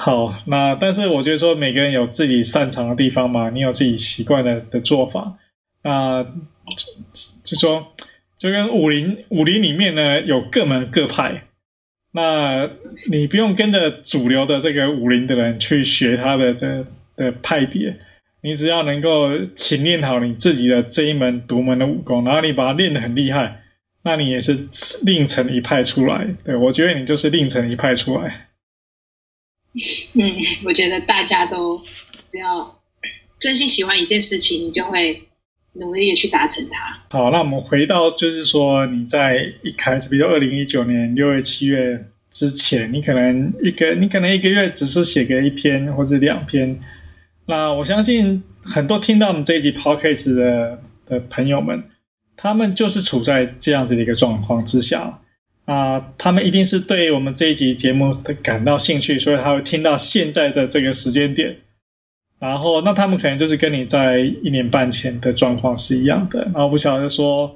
好，那但是我觉得说每个人有自己擅长的地方嘛，你有自己习惯的的做法，那就就说就跟武林武林里面呢有各门各派。那你不用跟着主流的这个武林的人去学他的的的派别，你只要能够勤练好你自己的这一门独门的武功，然后你把它练得很厉害，那你也是另成一派出来。对，我觉得你就是另成一派出来。<laughs> 嗯，我觉得大家都只要真心喜欢一件事情，你就会。努力的去达成它。好，那我们回到就是说，你在一开始，比如二零一九年六月、七月之前，你可能一个，你可能一个月只是写个一篇或者两篇。那我相信很多听到我们这一集 podcast 的的朋友们，他们就是处在这样子的一个状况之下啊，他们一定是对我们这一集节目感到兴趣，所以他会听到现在的这个时间点。然后，那他们可能就是跟你在一年半前的状况是一样的。然后不晓得说，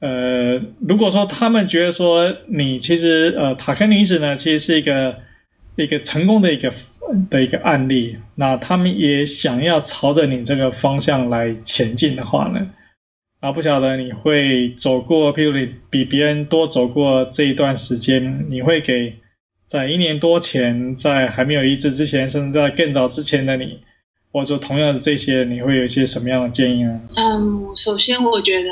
呃，如果说他们觉得说你其实呃塔克女子呢，其实是一个一个成功的一个的一个案例，那他们也想要朝着你这个方向来前进的话呢，啊，不晓得你会走过，譬如你比别人多走过这一段时间，你会给在一年多前，在还没有移植之前，甚至在更早之前的你。或者说，同样的这些，你会有一些什么样的建议呢？嗯，首先，我觉得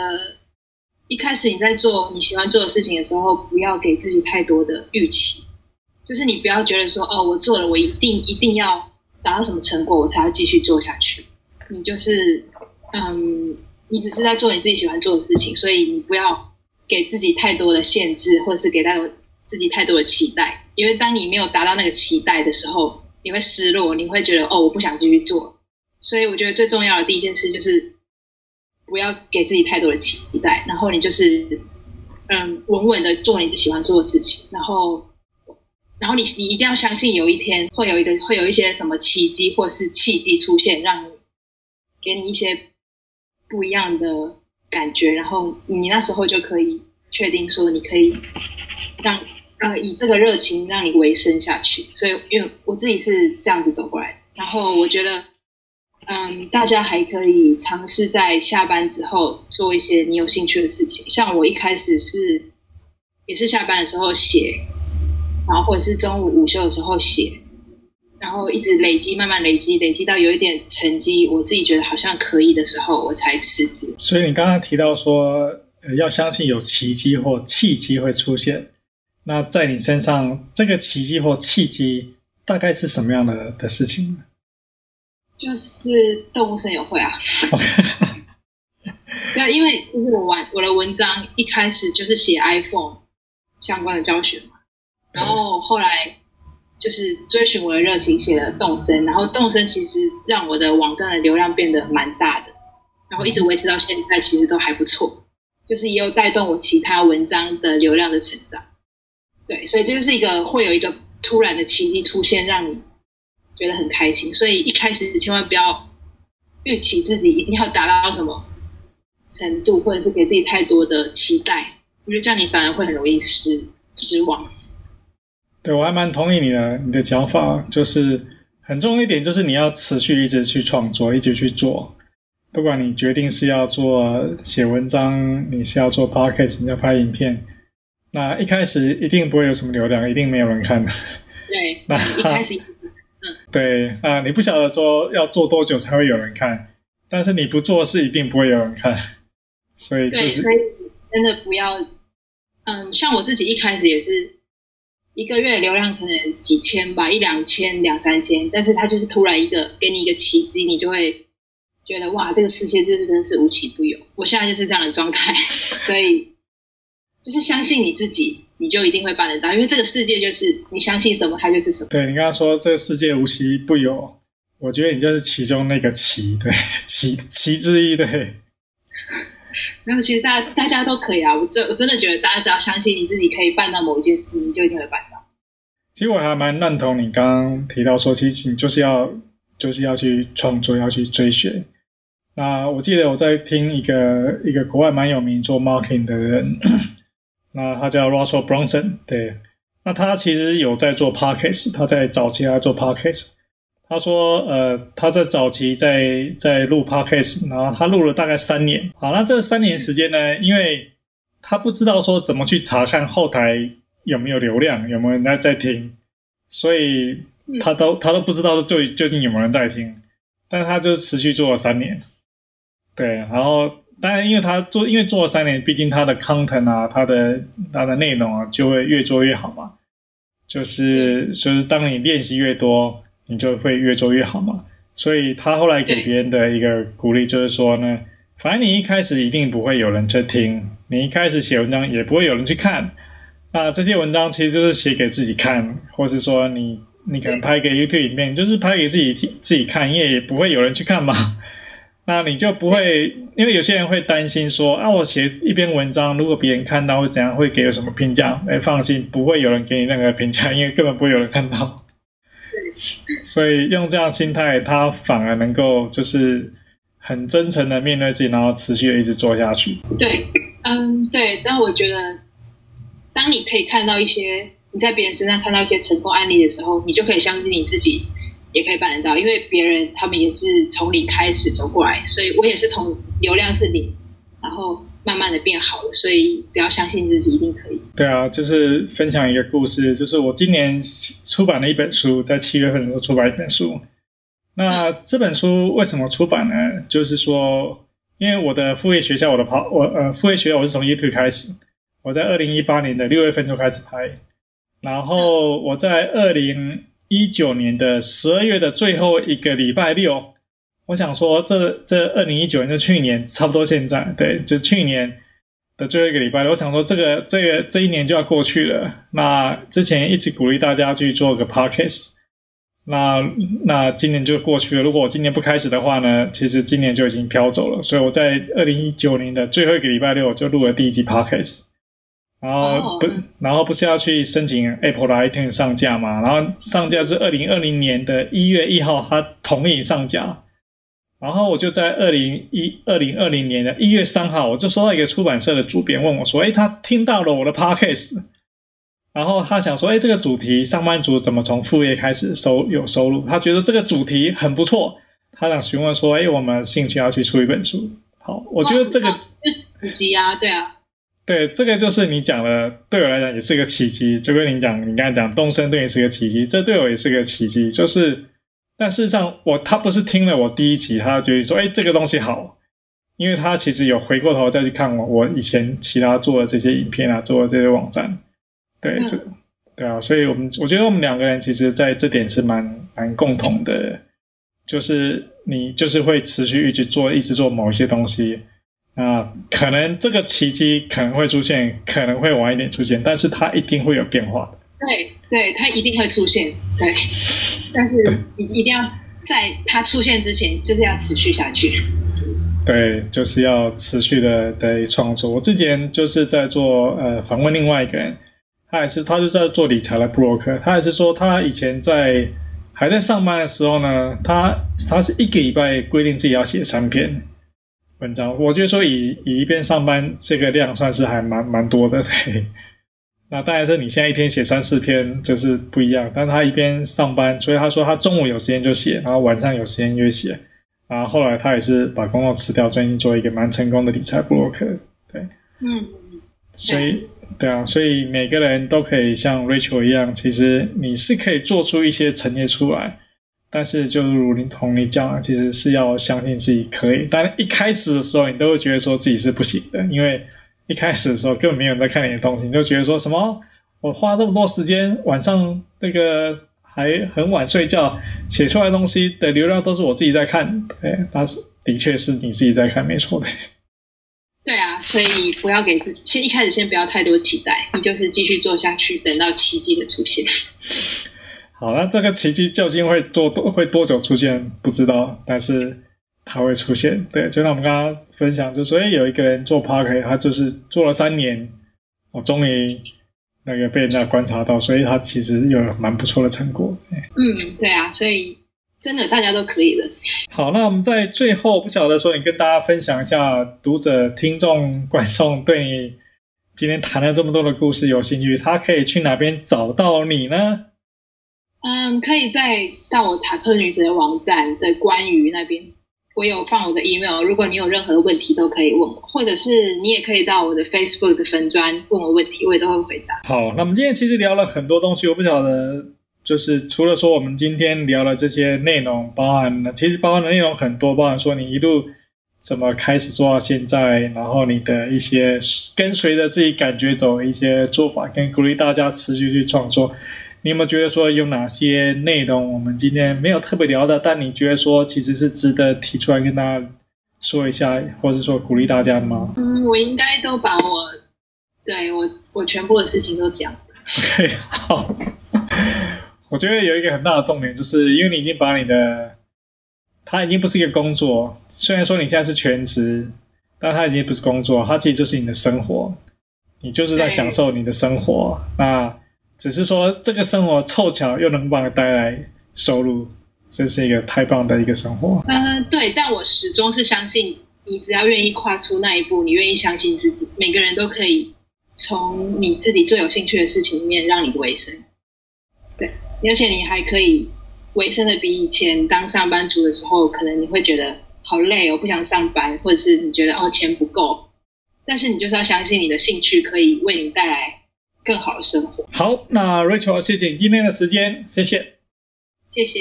一开始你在做你喜欢做的事情的时候，不要给自己太多的预期，就是你不要觉得说，哦，我做了，我一定一定要达到什么成果，我才要继续做下去。你就是，嗯，你只是在做你自己喜欢做的事情，所以你不要给自己太多的限制，或者是给到自己太多的期待，因为当你没有达到那个期待的时候，你会失落，你会觉得，哦，我不想继续做。所以我觉得最重要的第一件事就是不要给自己太多的期待，然后你就是嗯稳稳的做你自己喜欢做的事情，然后然后你你一定要相信有一天会有一个会有一些什么奇迹或是契机出现，让你给你一些不一样的感觉，然后你那时候就可以确定说你可以让呃以这个热情让你维生下去。所以因为我自己是这样子走过来，然后我觉得。嗯，大家还可以尝试在下班之后做一些你有兴趣的事情。像我一开始是，也是下班的时候写，然后或者是中午午休的时候写，然后一直累积，慢慢累积，累积到有一点成绩，我自己觉得好像可以的时候，我才辞职。所以你刚刚提到说，呃，要相信有奇迹或契机会出现。那在你身上，这个奇迹或契机大概是什么样的的事情呢？就是动物森友会啊，<laughs> 对，因为就是我玩我的文章一开始就是写 iPhone 相关的教学嘛，然后后来就是追寻我的热情写了动森，然后动森其实让我的网站的流量变得蛮大的，然后一直维持到现在，其实都还不错，就是也有带动我其他文章的流量的成长。对，所以这就是一个会有一个突然的奇迹出现，让你觉得很开心。所以一开始千万不要预期自己一定要达到什么程度，或者是给自己太多的期待，我觉得这样你反而会很容易失失望。对，我还蛮同意你的你的讲法，就是很重要一点，就是你要持续一直去创作，一直去做。不管你决定是要做写文章，你是要做 podcast，你要拍影片，那一开始一定不会有什么流量，一定没有人看的。对，那一开始，<laughs> 嗯，对啊，你不晓得说要做多久才会有人看，但是你不做是一定不会有人看，所以就是，所以真的不要，嗯，像我自己一开始也是。一个月流量可能几千吧，一两千、两三千，但是它就是突然一个给你一个奇迹，你就会觉得哇，这个世界就是真的是无奇不有。我现在就是这样的状态，<laughs> 所以就是相信你自己，你就一定会办得到，因为这个世界就是你相信什么，它就是什么。对，你刚刚说这个世界无奇不有，我觉得你就是其中那个奇，对，奇奇之一，对。然后其实大家大家都可以啊，我真我真的觉得大家只要相信你自己可以办到某一件事，你就一定会办到。其实我还蛮认同你刚刚提到说，其实你就是要就是要去创作，要去追寻。那我记得我在听一个一个国外蛮有名做 marketing 的人，那他叫 Russell Brunson，对，那他其实有在做 podcast，他在早期他做 podcast。他说：“呃，他在早期在在录 podcast，然后他录了大概三年。好，那这三年时间呢，因为他不知道说怎么去查看后台有没有流量，有没有人在在听，所以他都他都不知道说究究竟有没有人在听。但他就持续做了三年，对。然后当然，因为他做，因为做了三年，毕竟他的 content 啊，他的他的内容啊，就会越做越好嘛。就是就是当你练习越多。”你就会越做越好嘛，所以他后来给别人的一个鼓励就是说呢，反正你一开始一定不会有人去听，你一开始写文章也不会有人去看，那这些文章其实就是写给自己看，或是说你你可能拍个 YouTube 影片，就是拍给自己自己看，因为也不会有人去看嘛，<laughs> 那你就不会，因为有些人会担心说啊，我写一篇文章，如果别人看到会怎样，会给有什么评价？哎，放心，不会有人给你任何评价，因为根本不会有人看到。所以用这样心态，他反而能够就是很真诚的面对自己，然后持续的一直做下去。对，嗯，对。但我觉得，当你可以看到一些你在别人身上看到一些成功案例的时候，你就可以相信你自己也可以办得到。因为别人他们也是从零开始走过来，所以我也是从流量是零，然后。慢慢的变好了，所以只要相信自己，一定可以。对啊，就是分享一个故事，就是我今年出版了一本书，在七月份的时候出版一本书。那这本书为什么出版呢？就是说，因为我的副业学校，我的跑，我呃副业学校我是从 YouTube 开始，我在二零一八年的六月份就开始拍，然后我在二零一九年的十二月的最后一个礼拜六。我想说这，这这二零一九年就去年，差不多现在，对，就去年的最后一个礼拜。我想说，这个这个这一年就要过去了。那之前一直鼓励大家去做个 podcast，那那今年就过去了。如果我今年不开始的话呢，其实今年就已经飘走了。所以我在二零一九年的最后一个礼拜六就录了第一集 podcast，然后不，然后不是要去申请 Apple 的 iTunes 上架嘛？然后上架是二零二零年的一月一号，他同意上架。然后我就在二零一二零二零年的一月三号，我就收到一个出版社的主编问我说：“哎，他听到了我的 podcast，然后他想说，哎，这个主题上班族怎么从副业开始收有收入？他觉得这个主题很不错，他想询问说，哎，我们兴趣要去出一本书。好，我觉得这个奇迹啊，对啊，对，这个就是你讲的，对我来讲也是个奇迹。就跟你讲，你刚才讲东森对你是个奇迹，这对我也是个奇迹，就是。但事实上，我他不是听了我第一集，他就觉得说：“哎，这个东西好。”因为他其实有回过头再去看我我以前其他做的这些影片啊，做的这些网站，对，这、嗯、对啊，所以我们我觉得我们两个人其实在这点是蛮蛮共同的，就是你就是会持续一直做，一直做某一些东西啊，可能这个奇迹可能会出现，可能会晚一点出现，但是它一定会有变化的。对。对，他一定会出现，对，但是一一定要在他出现之前，就是要持续下去。对，就是要持续的的创作。我之前就是在做呃访问另外一个人，他也是他是在做理财的布洛克，他也是说他以前在还在上班的时候呢，他他是一个礼拜规定自己要写三篇文章。我觉得说以以一边上班这个量算是还蛮蛮多的。对，那当然是你现在一天写三四篇，这是不一样。但他一边上班，所以他说他中午有时间就写，然后晚上有时间就写。然后后来他也是把工作辞掉，专心做一个蛮成功的理财部落客。对，嗯，所以对啊，所以每个人都可以像 Rachel 一样，其实你是可以做出一些成绩出来，但是就如你同你讲，其实是要相信自己可以。但一开始的时候，你都会觉得说自己是不行的，因为一开始的时候根本没有人在看你的东西，你就觉得说什么我花这么多时间晚上那个。还很晚睡觉，写出来的东西的流量都是我自己在看，对，但是的确是你自己在看，没错的。对啊，所以不要给自己，先一开始先不要太多期待，你就是继续做下去，等到奇迹的出现。<laughs> 好，那这个奇迹究竟会做多会多久出现？不知道，但是它会出现。对，就像我们刚刚分享，就所以有一个人做 Podcast，他就是做了三年，我终于。那个被人家观察到，所以他其实有蛮不错的成果。嗯，对啊，所以真的大家都可以的。好，那我们在最后不晓得说，你跟大家分享一下，读者、听众、观众对你今天谈了这么多的故事有兴趣，他可以去哪边找到你呢？嗯，可以在到我塔克女子的网站的关于那边。我有放我的 email，如果你有任何的问题都可以问我，或者是你也可以到我的 Facebook 的粉专问我问题，我也都会回答。好，那我们今天其实聊了很多东西，我不晓得，就是除了说我们今天聊了这些内容，包含其实包含的内容很多，包含说你一路怎么开始做到现在，然后你的一些跟随着自己感觉走的一些做法，跟鼓励大家持续去创作。你有没有觉得说有哪些内容我们今天没有特别聊的，但你觉得说其实是值得提出来跟大家说一下，或者说鼓励大家的吗？嗯，我应该都把我对我我全部的事情都讲了。OK，<laughs> 好。我觉得有一个很大的重点，就是因为你已经把你的，它已经不是一个工作，虽然说你现在是全职，但它已经不是工作，它其实就是你的生活，你就是在享受你的生活。那只是说，这个生活凑巧又能帮你带来收入，这是一个太棒的一个生活。嗯、呃，对，但我始终是相信，你只要愿意跨出那一步，你愿意相信自己，每个人都可以从你自己最有兴趣的事情里面让你维生。对，而且你还可以维生的比以前当上班族的时候，可能你会觉得好累，我不想上班，或者是你觉得哦钱不够，但是你就是要相信你的兴趣可以为你带来。更好的生活。好，那 Rachel，谢谢你今天的时间，谢谢，谢谢。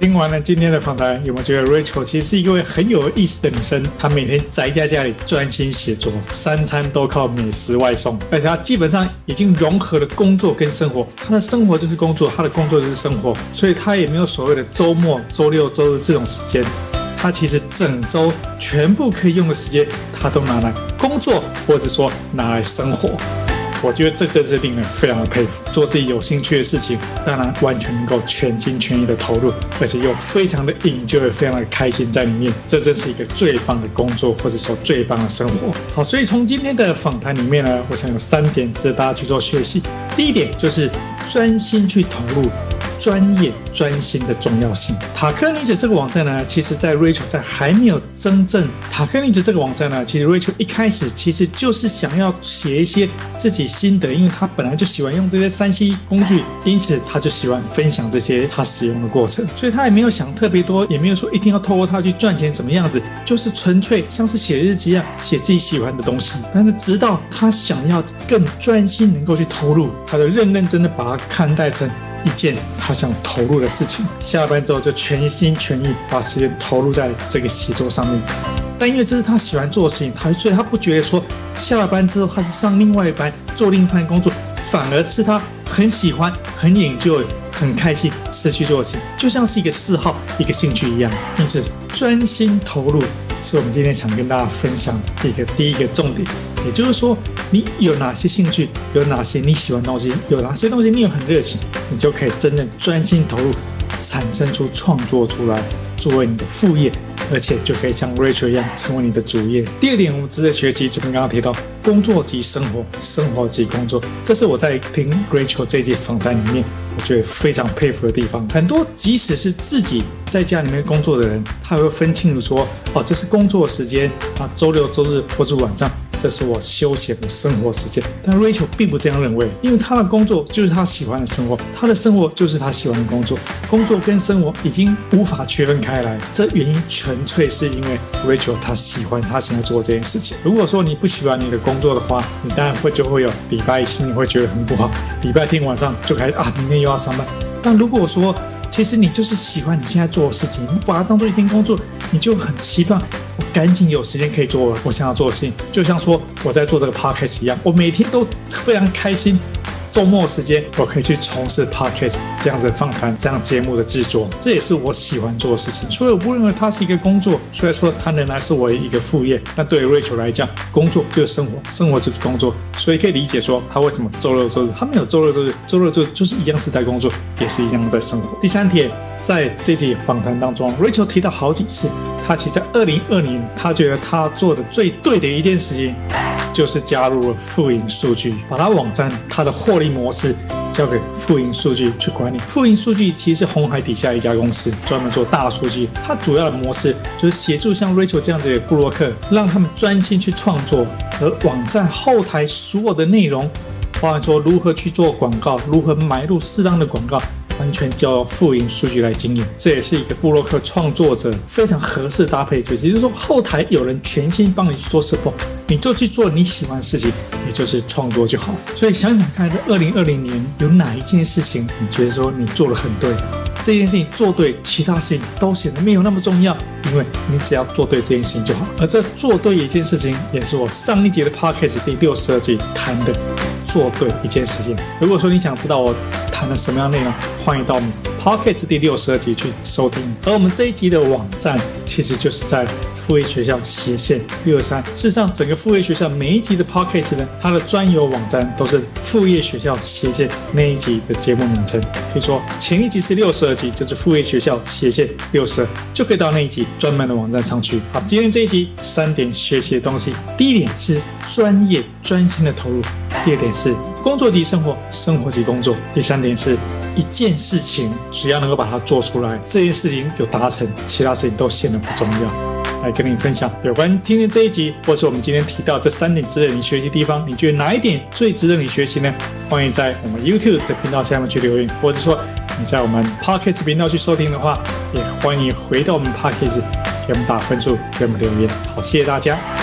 听完了今天的访谈，有没有觉得 Rachel 其实是一位很有意思的女生？她每天宅在家里专心写作，三餐都靠美食外送，而且她基本上已经融合了工作跟生活。她的生活就是工作，她的工作就是生活，所以她也没有所谓的周末、周六、周日这种时间。他其实整周全部可以用的时间，他都拿来工作，或者说拿来生活。我觉得这真是令人非常的佩服。做自己有兴趣的事情，当然完全能够全心全意的投入，而且又非常的 enjoy，非常的开心在里面。这真是一个最棒的工作，或者说最棒的生活。好，所以从今天的访谈里面呢，我想有三点值得大家去做学习。第一点就是专心去投入。专业专心的重要性。塔克女子这个网站呢，其实在 Rachel 在还没有真正塔克女子这个网站呢，其实 Rachel 一开始其实就是想要写一些自己心得，因为她本来就喜欢用这些 3C 工具，因此她就喜欢分享这些她使用的过程，所以她也没有想特别多，也没有说一定要透过它去赚钱什么样子，就是纯粹像是写日记一样写自己喜欢的东西。但是直到她想要更专心，能够去投入，她就认认真真的把它看待成。一件他想投入的事情，下了班之后就全心全意把时间投入在这个写作上面。但因为这是他喜欢做的事情，他所以他不觉得说下了班之后他是上另外一班做另一番工作，反而是他很喜欢、很研究、很开心持续做的事情，就像是一个嗜好、一个兴趣一样。因此，专心投入。是我们今天想跟大家分享的一个第一个重点，也就是说，你有哪些兴趣，有哪些你喜欢的东西，有哪些东西你有很热情，你就可以真正专心投入，产生出创作出来，作为你的副业。而且就可以像 Rachel 一样成为你的主业。第二点，我们值得学习，就跟刚刚提到，工作及生活，生活及工作。这是我在听 Rachel 这一集访谈里面，我觉得非常佩服的地方。很多即使是自己在家里面工作的人，他会分清楚说，哦，这是工作时间啊，周六周日或是晚上。这是我休闲的生活时间，但 Rachel 并不这样认为，因为她的工作就是她喜欢的生活，她的生活就是她喜欢的工作，工作跟生活已经无法区分开来。这原因纯粹是因为 Rachel 她喜欢她现在做这件事情。如果说你不喜欢你的工作的话，你当然会就会有礼拜一心里会觉得很不好，礼拜天晚上就开始啊，明天又要上班。但如果说其实你就是喜欢你现在做的事情，你把它当做一天工作，你就很期盼。赶紧有时间可以做我想要做的事情，就像说我在做这个 podcast 一样，我每天都非常开心。周末时间，我可以去从事 podcast 这样子访谈、这样节目的制作，这也是我喜欢做的事情。所以我不认为它是一个工作，虽然说它仍然是我一个副业，但对于 Rachel 来讲，工作就是生活，生活就是工作，所以可以理解说他为什么周六周日他没有周六周日，周六周日就是一样是在工作，也是一样在生活。第三点，在这集访谈当中，Rachel 提到好几次，他其实在二零二零，他觉得他做的最对的一件事情。就是加入了富盈数据，把他网站他的货获利模式交给富盈数据去管理。富盈数据其实是红海底下一家公司，专门做大数据。它主要的模式就是协助像 Rachel 这样子的布洛克，让他们专心去创作，而网站后台所有的内容，包含说如何去做广告，如何买入适当的广告。完全交由富盈数据来经营，这也是一个布洛克创作者非常合适搭配。就是，也就是说，后台有人全心帮你去做 support，你就去做你喜欢的事情，也就是创作就好。所以想想看，在二零二零年有哪一件事情你觉得说你做了很对？这件事情做对，其他事情都显得没有那么重要，因为你只要做对这件事情就好。而这做对一件事情，也是我上一节的 podcast 第六十二集谈的。做对一件事情。如果说你想知道我谈了什么样内容，欢迎到我们 Podcast 第六十二集去收听。而我们这一集的网站，其实就是在富业学校斜线六二三。事实上，整个富业学校每一集的 Podcast 呢，它的专有网站都是副业学校斜线那一集的节目名称。比如说前一集是六十二集，就是副业学校斜线六十二，就可以到那一集专门的网站上去。好，今天这一集三点学习的东西，第一点是专业专心的投入。第二点是工作即生活，生活即工作。第三点是一件事情，只要能够把它做出来，这件事情有达成，其他事情都显得不重要。来跟你分享有关今天这一集，或是我们今天提到这三点值得你学习的地方，你觉得哪一点最值得你学习呢？欢迎在我们 YouTube 的频道下面去留言，或者说你在我们 Podcast 频道去收听的话，也欢迎回到我们 Podcast 给我们打分数，给我们留言。好，谢谢大家。